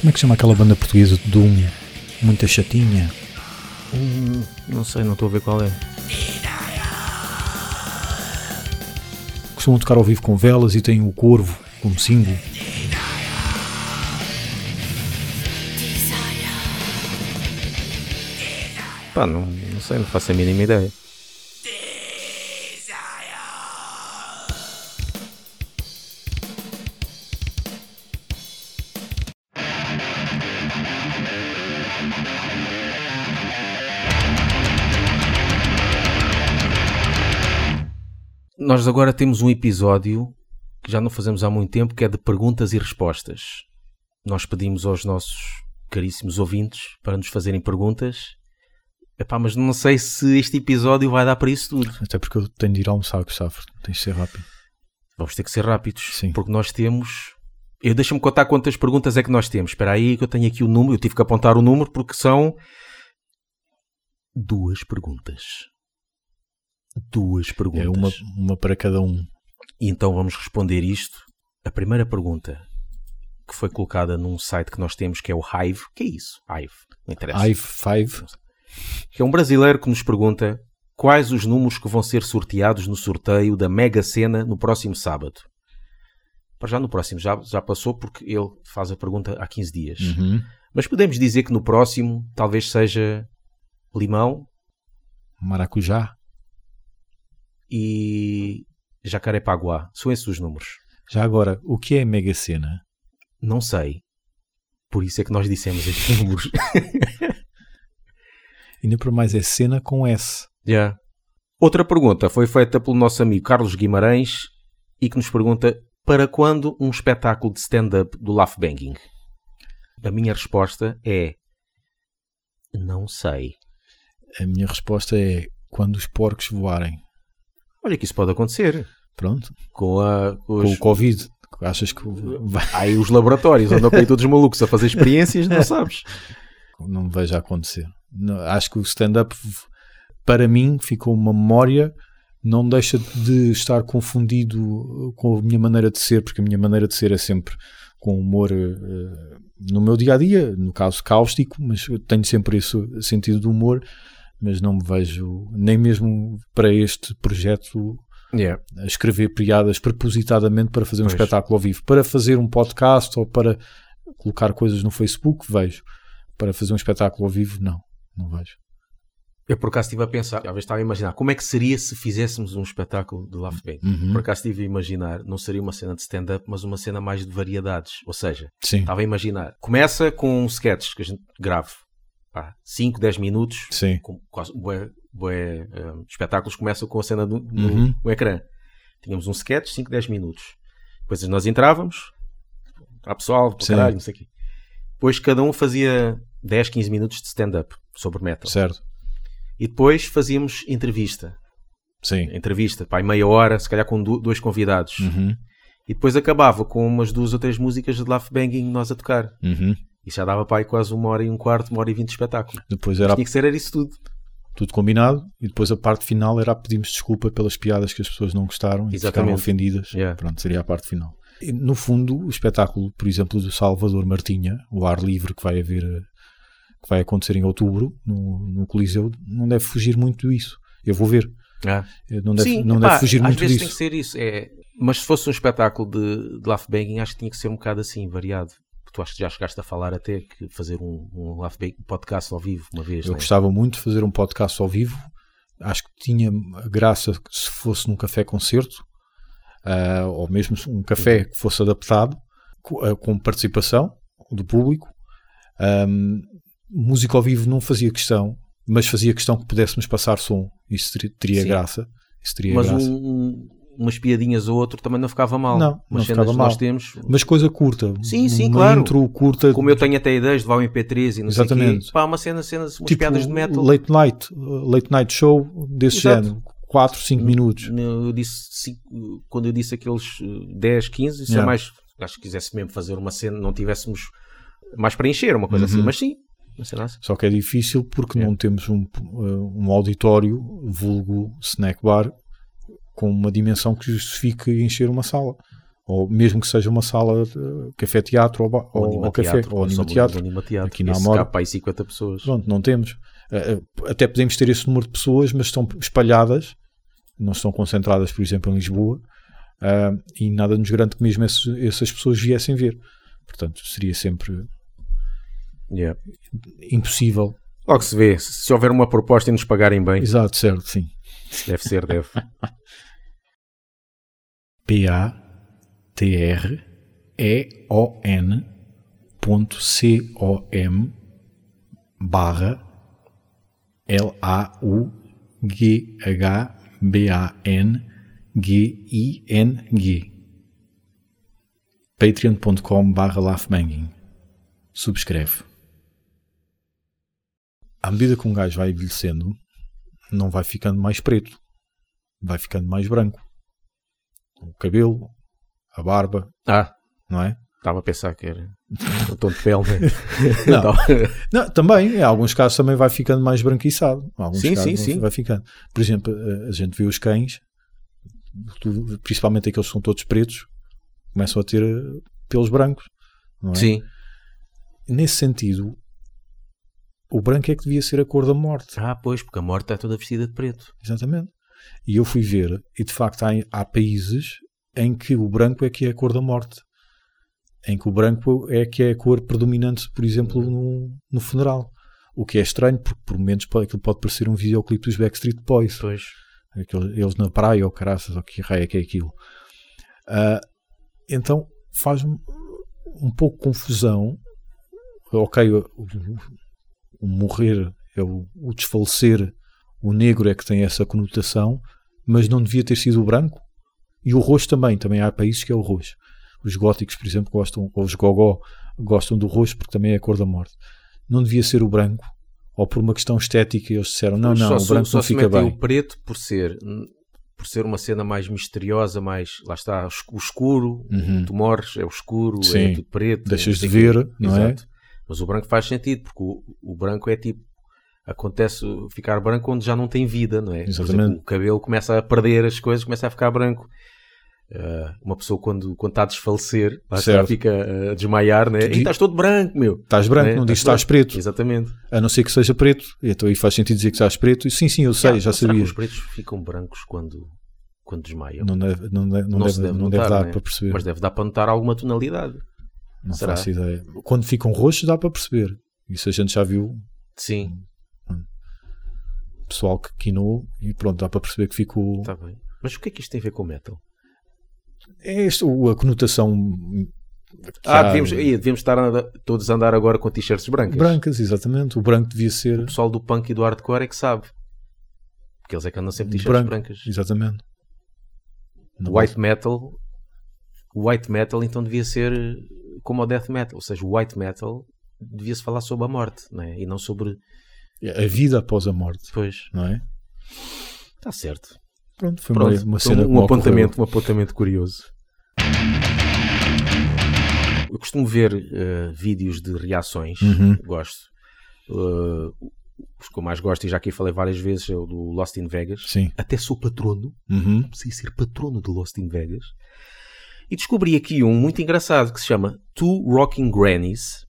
Como é que chama aquela banda portuguesa de Doom? Muita chatinha. Hum, não sei, não estou a ver qual é. Costumam tocar ao vivo com velas e têm o corvo como símbolo. Pá, não, não sei, não faço a mínima ideia. Nós agora temos um episódio que já não fazemos há muito tempo, que é de perguntas e respostas. Nós pedimos aos nossos caríssimos ouvintes para nos fazerem perguntas. Epá, mas não sei se este episódio vai dar para isso tudo. Até porque eu tenho de ir almoçar, Gustavo. Tens de ser rápido. Vamos ter que ser rápidos. Sim. Porque nós temos. Eu deixa-me contar quantas perguntas é que nós temos. Espera aí que eu tenho aqui o número. Eu tive que apontar o número porque são duas perguntas. Duas perguntas. É uma, uma para cada um. E então vamos responder isto. A primeira pergunta que foi colocada num site que nós temos que é o Hive. que é isso? Hive. Não interessa. Hive 5. Que é um brasileiro que nos pergunta quais os números que vão ser sorteados no sorteio da Mega Sena no próximo sábado. Para já no próximo já, já passou porque ele faz a pergunta há 15 dias. Uhum. Mas podemos dizer que no próximo talvez seja limão Maracujá. E jacarepaguá. São esses os números. Já agora, o que é Mega Sena? Não sei. Por isso é que nós dissemos estes números. Ainda por mais é cena com S. Yeah. Outra pergunta foi feita pelo nosso amigo Carlos Guimarães e que nos pergunta para quando um espetáculo de stand-up do Laugh Banging? A minha resposta é não sei. A minha resposta é quando os porcos voarem. Olha que isso pode acontecer Pronto. com, a, com Com os, o Covid. Achas que vai- Há aí os laboratórios andam para aí todos malucos a fazer experiências, não sabes? não me vejo a acontecer. Não, acho que o stand-up, para mim, ficou uma memória. Não deixa de estar confundido com a minha maneira de ser, porque a minha maneira de ser é sempre com humor eh, no meu dia a dia, no caso cáustico, mas eu tenho sempre esse sentido de humor. Mas não me vejo, nem mesmo para este projeto, Yeah. a escrever piadas propositadamente para fazer um Pois. espetáculo ao vivo. Para fazer um podcast ou para colocar coisas no Facebook, vejo. Para fazer um espetáculo ao vivo, não. Não vejo. Eu por acaso estive a pensar, vezes estava a imaginar como é que seria se fizéssemos um espetáculo de Laugh Banging. Uhum. Por acaso estive a imaginar, não seria uma cena de stand-up, mas uma cena mais de variedades. Ou seja, Sim, estava a imaginar. Começa com um sketch que a gente grave. 5, 10 minutos. sim. Com quase, bué, bué, eh, espetáculos começam com a cena no, no- Uhum. no ecrã. Tínhamos um sketch, 5, 10 minutos. Depois nós entrávamos. Há pessoal, caralho, não sei o quê. Depois cada um fazia 10, 15 minutos de stand-up sobre metal. Certo. E depois fazíamos entrevista. Sim. Entrevista, pá, meia hora, se calhar com dois convidados. Uhum. E depois acabava com umas duas ou três músicas de Laugh Banging nós a tocar. Uhum. Isso já dava para aí quase uma hora e um quarto, uma hora e vinte de espetáculo. Depois era Tinha que ser era isso tudo. tudo combinado e depois a parte final era pedirmos desculpa pelas piadas que as pessoas não gostaram e ficaram ofendidas. Yeah. Pronto, seria a parte final. E, no fundo, o espetáculo, por exemplo, do Salvador Martinha, o ar livre que vai haver, eh, que vai acontecer em outubro no, no Coliseu, não deve fugir muito disso. Eu vou ver. Ah. Eh, Não deve, Sim, não epá, deve fugir às muito vezes disso. tem que ser isso. É... Mas se fosse um espetáculo de, de Laugh Banging, acho que tinha que ser um bocado assim, variado. Porque tu acho que já chegaste a falar até que fazer um, um podcast ao vivo uma vez. Eu né? gostava muito de fazer um podcast ao vivo. Acho que tinha graça que se fosse num café-concerto, ah, ou mesmo um café que fosse adaptado, ah, com participação do público. Ahm, música ao vivo não fazia questão, mas fazia questão que pudéssemos passar som. Isso teria, Sim. graça. Isso teria Mas graça. um- um- umas piadinhas ou outro também não ficava mal. Não, Umas não ficava mal. nós temos. Mas coisa curta. Sim, sim, uma claro. intro curta. Como eu tenho até ideias de vá ao MP3 e não sei o Exatamente. quê. Pá, uma cena, cenas, umas tipo piadas de metal. late night, late night show desse Exato. género. 4, 5 minutos. Eu disse, cinco- quando eu disse aqueles eh, 10, 15, isso é Yeah. mais. Acho que quisesse mesmo fazer uma cena, não tivéssemos mais para encher, uma coisa Uhum. assim. Mas sim, cena assim. Só que é difícil porque É. não temos um, uh, um auditório, vulgo snack bar, com uma dimensão que justifique encher uma sala. ou mesmo que seja uma sala de café-teatro ou, ou, ou café, ou anima-teatro. anima-teatro. Aqui na Amora. cabe para aí 50 pessoas. Pronto, não temos. Eh, eh, Até podemos ter esse número de pessoas, mas estão espalhadas, não estão concentradas, por exemplo, em Lisboa, e nada nos garante que mesmo essas pessoas viessem ver. Portanto, seria sempre Yeah. impossível. Logo se vê. Se houver uma proposta e nos pagarem bem, Exato, certo, sim. deve ser, deve. P-A-T-R-E-O-N ponto C-O-M barra L-A-U-G-H-B-A-N-G-I-N-G patreon.com barra laughbanging. Subscreve. À medida que um gajo vai envelhecendo não vai ficando mais preto. Vai ficando mais branco o cabelo a barba Ah, não é? estava a pensar que era o tom de pele. né? Não. Então, Não, também, em alguns casos também vai ficando mais branquiçado. Em alguns Sim, casos sim, sim. vai ficando. Por exemplo, a- gente vê os cães, principalmente aqueles que são todos pretos, começam a ter eh, pelos brancos. Não é? Sim. Nesse sentido, o branco é que devia ser a cor da morte. Ah, pois, porque a morte está toda vestida de preto. Exatamente. E eu fui ver, e de facto há, há países em que o branco é que é a cor da morte. Em que o branco é que é a cor predominante, por exemplo, no, no funeral. O que é estranho, porque por momentos pode, aquilo pode parecer um videoclipe dos Backstreet Boys. Pois. Aquele- eles na praia, ou caraças, ou que raio é que é aquilo. Ah, então faz-me um pouco confusão. Ok, o, o- o morrer é o, o desfalecer, o negro é que tem essa conotação, mas não devia ter sido o branco. E o roxo também, também há países que é o roxo. Os góticos, por exemplo, gostam, ou os gogó, gostam do roxo porque também é a cor da morte. Não devia ser o branco, ou por uma questão estética eles disseram, não, não, só o branco só não fica bem. o preto por ser por ser uma cena mais misteriosa, mais lá está o escuro, Uhum. tu morres, é o escuro, é Sim. tudo preto, Deixas de ver, não é? Exato. Mas o branco faz sentido, porque o, o branco é tipo acontece ficar branco onde já não tem vida, não é? Exatamente. exemplo, o cabelo começa a perder as coisas, começa a ficar branco. Ah, uma pessoa quando, quando está a desfalecer, lá fica a desmaiar, né? Tu di- estás todo branco, meu. Estás branco, É, não diz estás estás preto. Exatamente. A não ser que seja preto. Então aí faz sentido dizer que estás preto. E sim, sim, eu sei, Ah, já que sabia. os pretos ficam brancos quando, quando desmaiam? Não deve, não deve, não Não deve, deve não notar, deve dar não é? para perceber. Mas deve dar para notar alguma tonalidade. não será? faço ideia. Quando ficam roxos dá para perceber. Isso a gente já viu Sim, pessoal que quinou e pronto, dá para perceber que ficou. está bem. Mas o que é que isto tem a ver com metal? É este, o- a conotação Ah, há- devíamos, devíamos estar a todos a andar agora com t-shirts brancas. brancas, exatamente. O branco devia ser O pessoal do punk e do hardcore é que sabe. Porque eles é que andam sempre t-shirts branco. brancas. Exatamente. Não O white metal, o white metal então devia ser como o death metal. Ou seja, o white metal devia-se falar sobre a morte, não é? E não sobre... A vida após a morte, Pois, não é? está certo. Pronto, foi Pronto, uma, cena um ocorreu. apontamento, um apontamento curioso. Eu costumo ver eh, vídeos de reações, Uhum. gosto. Eh, os que eu mais gosto, e já aqui falei várias vezes, é o do Lost in Vegas. Sim. Até sou patrono, Uhum. a ser patrono de Lost in Vegas. E descobri aqui um muito engraçado que se chama Two Rocking Grannies.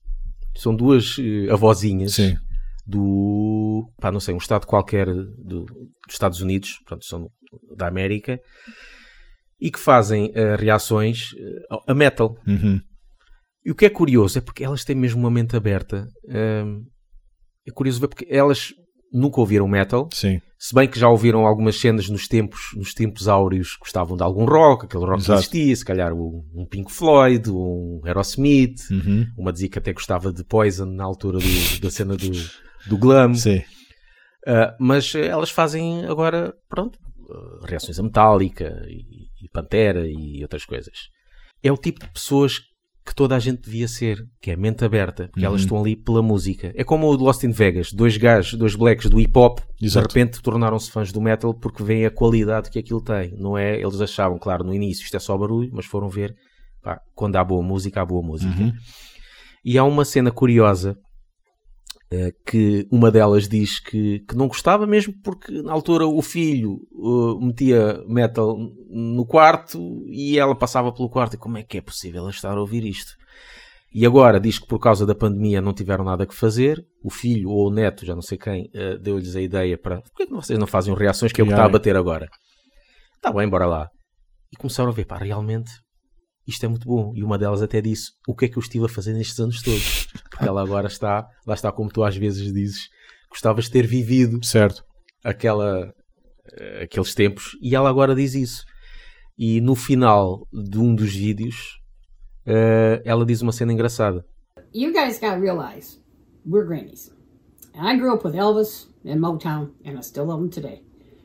São duas eh, avózinhas Sim. Do, pá, não sei, um estado qualquer do- dos Estados Unidos, portanto, são da América, e que fazem eh, reações eh, a metal. Uhum. E o que é curioso é porque elas têm mesmo uma mente aberta. Hum, é curioso ver porque elas nunca ouviram metal, Sim. se bem que já ouviram algumas cenas nos tempos, nos tempos áureos, gostavam de algum rock, aquele rock que Exato. existia, se calhar um, um Pink Floyd, um Aerosmith, Uhum. uma dizia que até gostava de Poison na altura do- da cena do, do glam. Sim. Uh, mas elas fazem agora, pronto, reações a Metallica e, e Pantera e outras coisas. É o tipo de pessoas que toda a gente devia ser, que é mente aberta, porque elas Uhum. estão ali pela música. É como o de Lost in Vegas, dois gajos, dois blacks do hip hop, de Exato. repente tornaram-se fãs do metal porque veem a qualidade que aquilo tem. Não é? Eles achavam, claro, no início isto é só barulho, mas foram ver, pá, quando há boa música, há boa música. Uhum. E há uma cena curiosa que uma delas diz que, que não gostava mesmo porque na altura o filho uh, metia metal no quarto e ela passava pelo quarto e como é que é possível ela estar a ouvir isto? E agora diz que por causa da pandemia não tiveram nada que fazer. O filho ou o neto, já não sei quem, uh, deu-lhes a ideia para. Por que, é que vocês não fazem reações que é o que está a bater agora? Está bem, bora lá. E começaram a ver, pá, realmente isto é muito bom. E uma delas até disse: O que é que eu estive a fazer nestes anos todos? Porque ela agora está, lá está, como tu às vezes dizes, gostavas de ter vivido certo. aquela, uh, aqueles tempos. E ela agora diz isso. E no final de um dos vídeos, uh, ela diz uma cena engraçada. You guys gotta realize, we're grannies. And I grew up with Elvis and Motown, and I still love them today.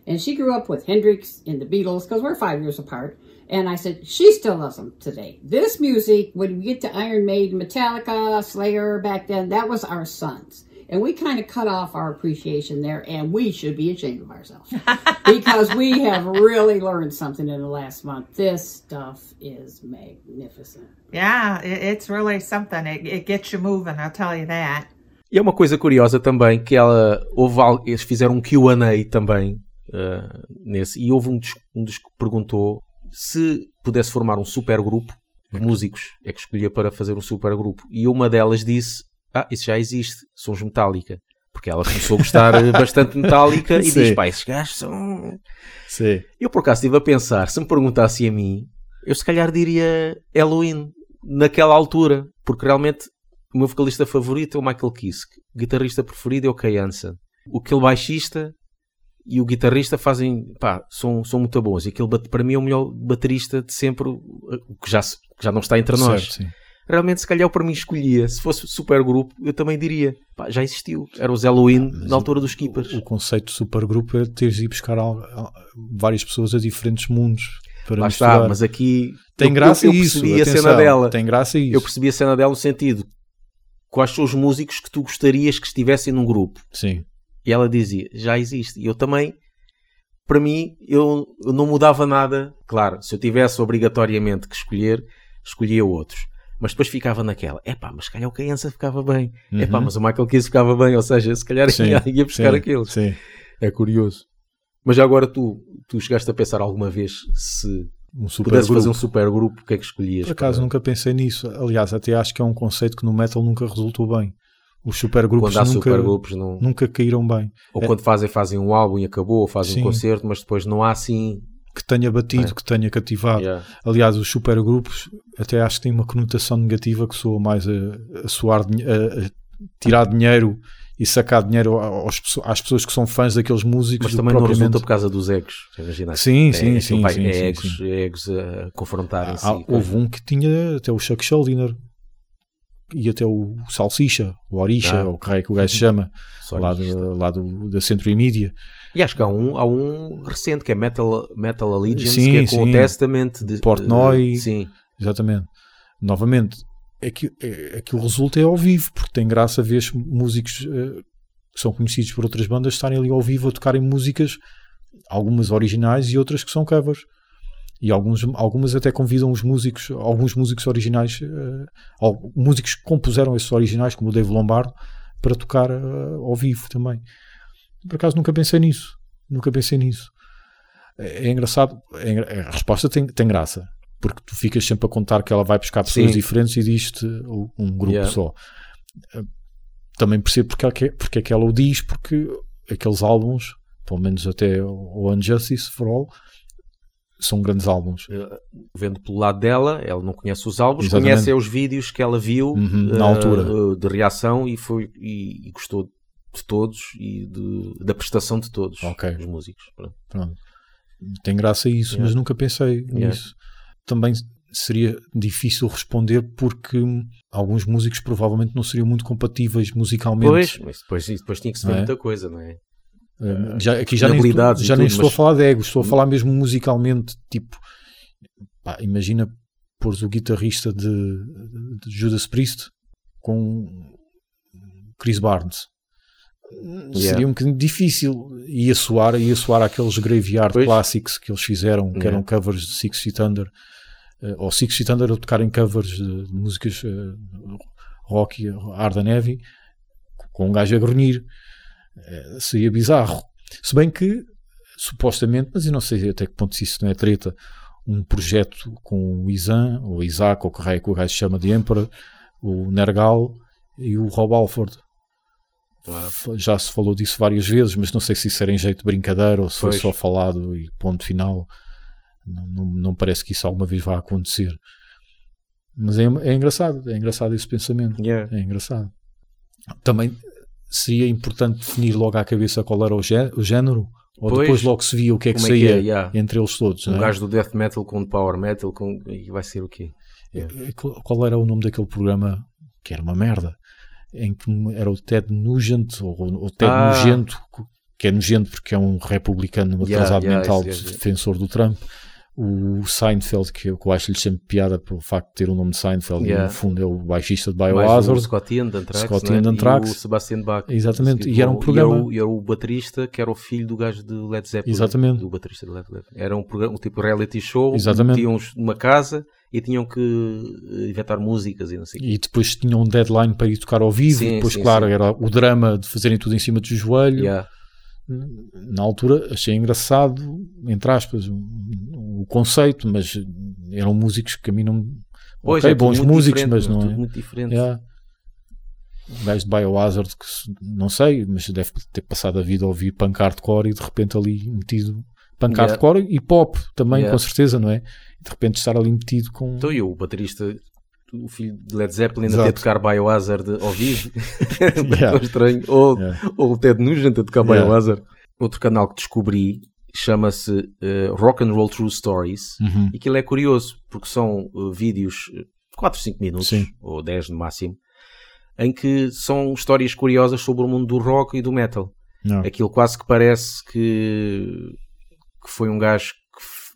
And she grew up with Hendrix and the Beatles, because we're five years apart. And I said, she still loves them today. This music, when we get to Iron Maiden, Metallica, Slayer back then, that was our sons. And we kind of cut off our appreciation there, and we should be ashamed of ourselves because we have really learned something in the last month. This stuff is magnificent. Yeah, it's really something. It, it gets you moving, I'll tell you that. E é uma coisa curiosa também que ela houve eles fizeram um Q&A também uh, nesse e houve um dos, um dos que perguntou se pudesse formar um super grupo de músicos é que escolhia para fazer um super grupo e uma delas disse ah, isso já existe, são os Metallica. Porque ela começou a gostar bastante Metallica e Sim. diz, pá, esses gajos são... Sim. Eu por acaso estive a pensar, se me perguntasse a mim, eu se calhar diria Halloween, naquela altura, porque realmente o meu vocalista favorito é o Michael Kiske, o guitarrista preferido é o Kay Hansen. O aquele baixista e o guitarrista fazem, pá, são, são muito bons. E aquele, para mim, é o melhor baterista de sempre, o que já, que já não está entre nós. Certo, sim realmente se calhar para mim escolhia. Se fosse supergrupo, eu também diria, pá, já existiu. Era os Halloween na altura dos Keepers. O, o conceito de supergrupo é teres ir buscar várias pessoas a diferentes mundos. Para Lá está, mas aqui tem graça eu, eu isso. percebi atenção, a cena dela. Tem graça isso. Eu percebi a cena dela no sentido quais são os músicos que tu gostarias que estivessem num grupo. Sim. E ela dizia, já existe. E eu também, para mim, eu, eu não mudava nada. Claro, se eu tivesse obrigatoriamente que escolher, escolhia outros mas depois ficava naquela, é pá, mas se calhar o Caiança ficava bem, é uhum. pá, mas o Michael Kiss ficava bem, ou seja, se calhar sim, ia, ia buscar sim. Sim. É curioso. Mas já agora tu, tu chegaste a pensar alguma vez se um super pudesse grupo. fazer um super grupo, o que é que escolhias? Por acaso para... nunca pensei nisso. Aliás, até acho que é um conceito que no metal nunca resultou bem. Os supergrupos nunca, supergrupos não... nunca caíram bem. Ou é... quando fazem, fazem um álbum e acabou, ou fazem Sim. um concerto, mas depois não há assim que tenha batido, é. que tenha cativado. Yeah. Aliás, os supergrupos até acho que têm uma conotação negativa que soa mais a, a soar, a, a, tirar dinheiro e sacar dinheiro aos, às pessoas que são fãs daqueles músicos. Mas também propriamente... não resulta por causa dos egos, imagina. Sim, é, sim, sim, pai, sim, é sim, egos, sim. egos a confrontarem-se. Ah, houve um que tinha até o Chuck Schuldiner e até o Salsicha, o Orisha, ah. ou o que é que o gajo se chama, lá, do, lá do, da Centro e Mídia. E acho que há um, há um recente que é Metal, Metal Allegiance, sim, que é com sim. o Testament de Portnoy. Sim. Exatamente. Novamente, é que, é, é que o resultado é ao vivo, porque tem graça ver músicos uh, que são conhecidos por outras bandas estarem ali ao vivo a tocarem músicas, algumas originais e outras que são covers. E alguns, algumas até convidam os músicos, alguns músicos originais, uh, músicos que compuseram esses originais, como o Dave Lombardo, para tocar uh, ao vivo também. Por acaso nunca pensei nisso. Nunca pensei nisso. É, é engraçado. É, a resposta tem, tem graça. Porque tu ficas sempre a contar que ela vai buscar pessoas Sim. diferentes e diz-te um grupo yeah. só. Eh, também percebo porque, é, porque é que ela o diz, porque aqueles álbuns, pelo menos até o Unjustice for All, são grandes álbuns. Vendo pelo lado dela, ela não conhece os álbuns, Exatamente. conhece os vídeos que ela viu uhum, na uh, altura de reação e, foi, e, e gostou de todos e de, da prestação de todos okay. os músicos. Pronto. Pronto. Tem graça isso, yeah. mas nunca pensei yeah. nisso. Também seria difícil responder porque alguns músicos provavelmente não seriam muito compatíveis musicalmente. Pois, mas depois, depois tinha que se ver é? muita coisa, não é? Uh, já, aqui já nem, estou, já nem estou mas... a falar de egos, estou a falar mesmo musicalmente. Tipo, pá, imagina pôres o guitarrista de, de Judas Priest com Chris Barnes Yeah. Seria um bocadinho difícil. Ia soar, ia soar aqueles Graveyard pois. Clássicos que eles fizeram, que yeah. eram covers de Six Feet Under, uh, ou Six Feet Under a tocarem covers de, de músicas uh, rock, hard and heavy, com um gajo a grunhir. Eh, seria bizarro. Se bem que, supostamente, mas eu não sei até que ponto se isso não é treta, um projeto com o Izan, ou Isaac, ou que o gajo chama de Emperor, o Nergal e o Rob Alford. Já se falou disso várias vezes, mas não sei se isso era em jeito de brincadeira ou se pois. foi só falado e ponto final. Não, não, não, parece que isso alguma vez vá acontecer. Mas é, é engraçado, é engraçado esse pensamento. Yeah. É engraçado. Também seria importante definir logo à cabeça qual era o, gé o género, ou pois, depois logo se via o que é que saía é que é? yeah. entre eles todos. Um é? gajo do death metal com power metal, com... e vai ser o quê? Yeah. É, qual era o nome daquele programa que era uma merda? Em que era o Ted Nugent, ou o Ted ah. Nugento, que é nojento porque é um republicano atrasado yeah, mental, defensor do Trump o Seinfeld, que eu, acho-lhe sempre piada pelo facto de ter o nome de Seinfeld, yeah. e no fundo é o baixista de Biohazard. O Scott Ian Anthrax, Scott Ian Anthrax. e o Sebastian Bach. Exatamente, e era um programa... E era, o, e era, o, baterista que era o filho do gajo de Led Zeppelin. Exatamente. Do baterista de Led Zeppelin. Era um, programa, um tipo reality show, Exatamente. tinham numa casa e tinham que inventar músicas e não sei E depois tinham um deadline para ir tocar ao vivo, sim, depois sim, claro, sim. era o drama de fazerem tudo em cima do joelho. Yeah na altura achei engraçado, entre aspas, o conceito, mas eram músicos que a mim não. Pois, ok, é bons músicos, mas não é. muito diferente. Yeah. Um gajo de Biohazard que não sei, mas deve ter passado a vida a ouvir punk hardcore e de repente ali metido punk yeah. hardcore e pop também, yeah. com certeza, não é? De repente estar ali metido com. Então eu, o baterista o filho de Led Zeppelin a ter tocar Biohazard ao vivo, yeah. estranho, ou, yeah. ou o Ted Nugent a tocar yeah. Biohazard. Outro canal que descobri chama-se uh, Rock and Roll True Stories uhum. e aquilo é curioso porque são uh, vídeos 4, 5 minutos Sim. ou 10 no máximo em que são histórias curiosas sobre o mundo do rock e do metal. Não. Aquilo quase que parece que, que foi um gajo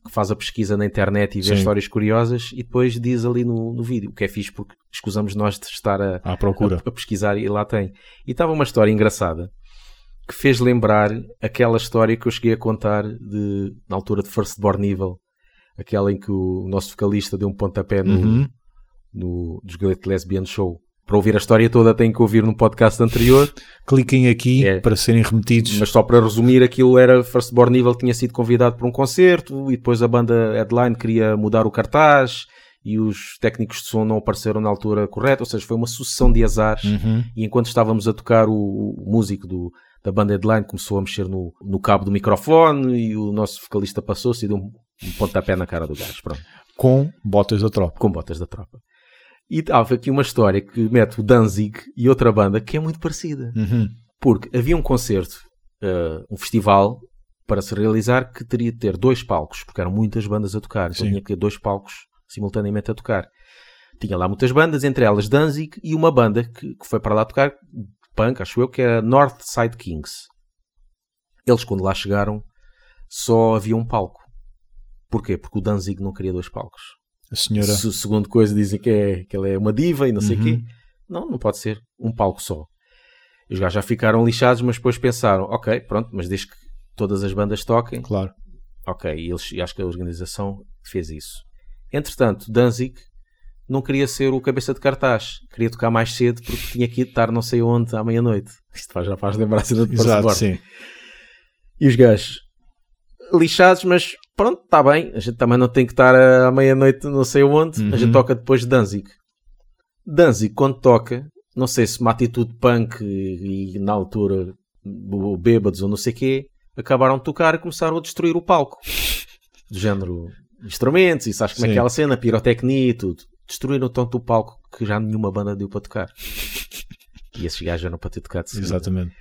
que faz a pesquisa na internet e vê Sim. histórias curiosas e depois diz ali no, no vídeo, o que é fixe porque escusamos nós de estar a, à procura. A, a pesquisar e lá tem. E estava uma história engraçada que fez lembrar aquela história que eu cheguei a contar de, na altura de First Born Evil, aquela em que o nosso vocalista deu um pontapé no, uhum. no Desgalete Lesbian Show. Para ouvir a história toda têm que ouvir no podcast anterior. Cliquem aqui é. para serem remetidos. Mas só para resumir, aquilo era Firstborn Evil tinha sido convidado para um concerto e depois a banda Headline queria mudar o cartaz e os técnicos de som não apareceram na altura correta, ou seja, foi uma sucessão de azares uhum. e enquanto estávamos a tocar o, o músico do, da banda Headline começou a mexer no, no cabo do microfone e o nosso vocalista passou-se e deu um, um pontapé na cara do gajo, pronto. Com botas da tropa. Com botas da tropa. E há aqui uma história que mete o Danzig e outra banda que é muito parecida. Uhum. Porque havia um concerto, uh, um festival, para se realizar que teria de ter dois palcos, porque eram muitas bandas a tocar. Então Sim. tinha que ter dois palcos simultaneamente a tocar. Tinha lá muitas bandas, entre elas Danzig e uma banda que, que foi para lá tocar, punk, acho eu, que era Northside Kings. Eles, quando lá chegaram, só havia um palco. Porquê? Porque o Danzig não queria dois palcos. A senhora. Se, segundo coisa dizem que, é, que ela é uma diva e não sei o uhum. quê. Não, não pode ser. Um palco só. Os gajos já ficaram lixados, mas depois pensaram, ok, pronto, mas desde que todas as bandas toquem. Claro. Ok, e eles, e acho que a organização fez isso. Entretanto, Danzig não queria ser o cabeça de cartaz. Queria tocar mais cedo porque tinha que estar não sei onde à meia-noite. Isto já faz lembrar a cena de Exato, sim. E os gajos lixados, mas pronto, está bem. A gente também não tem que estar à meia-noite não sei onde. Uhum. A gente toca depois de Danzig. Danzig, quando toca, não sei se uma atitude punk e, e na altura bêbados ou não sei o quê, acabaram de tocar e começaram a destruir o palco. Do género instrumentos, e sabes como Sim. é aquela cena, pirotecnia e tudo. Destruíram tanto o palco que já nenhuma banda deu para tocar. E esses gajos eram para ter tocado Exatamente.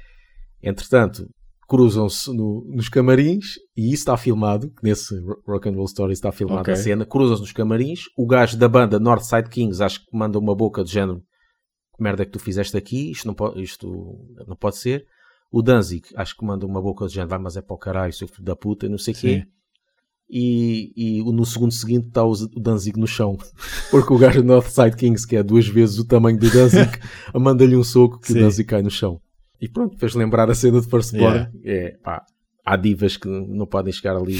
Entretanto, cruzam-se no, nos camarins e isso está filmado, nesse Rock and Roll Story está filmada okay. a cena, cruzam-se nos camarins, o gajo da banda Northside Kings acho que manda uma boca de género que merda é que tu fizeste aqui, isto não pode, isto não pode ser. O Danzig acho que manda uma boca de género, vai mas é para o caralho, seu filho da puta, não sei o quê. E, e no segundo seguinte está o Danzig no chão, porque o gajo Northside Kings, que é duas vezes o tamanho do Danzig, manda-lhe um soco que Sim. o Danzig cai no chão. E pronto, fez lembrar a cena de Firstborn. Yeah. É, pá, há divas que não podem chegar ali.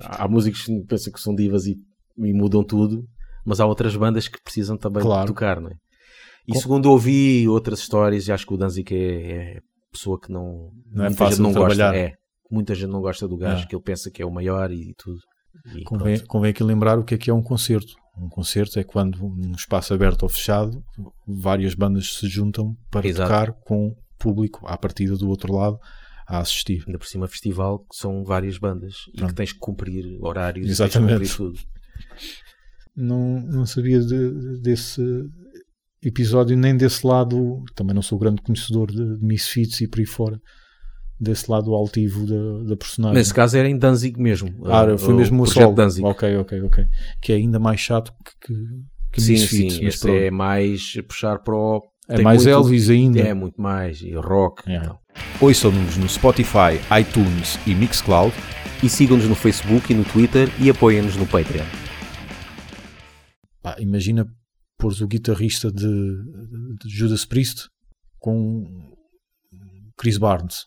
Há músicos que pensam que são divas e, e mudam tudo, mas há outras bandas que precisam também claro. tocar, não é? E segundo ouvi outras histórias, acho que o Danzig é, é pessoa que não, Não é fácil não de gosta. trabalhar. É, muita gente não gosta do gajo, É. que ele pensa que é o maior e tudo. E Convém, pronto. convém aqui lembrar o que é que é um concerto. Um concerto é quando num espaço aberto ou fechado várias bandas se juntam para Exato. tocar com público à partida do outro lado a assistir. Ainda por cima, festival que são várias bandas e que Pronto. tens que cumprir horários, Exatamente. tens que cumprir tudo. Não, não sabia de- desse episódio nem desse lado. Também não sou grande conhecedor de, de Misfits e por aí fora. Desse lado altivo da, da personagem. Nesse caso era em Danzig mesmo. Ah, foi mesmo o solo. Danzig. Ok, ok, ok. Que é ainda mais chato que, que, que Sim, Misfits. sim, mas esse pronto. é mais puxar para o... É tem mais muito- Elvis ainda. É, muito mais. E rock. É. Ouçam-nos no Spotify, iTunes e Mixcloud. E sigam-nos no Facebook e no Twitter e apoiem-nos no Patreon. Pá, imagina pôres o guitarrista de, de Judas Priest com Chris Barnes.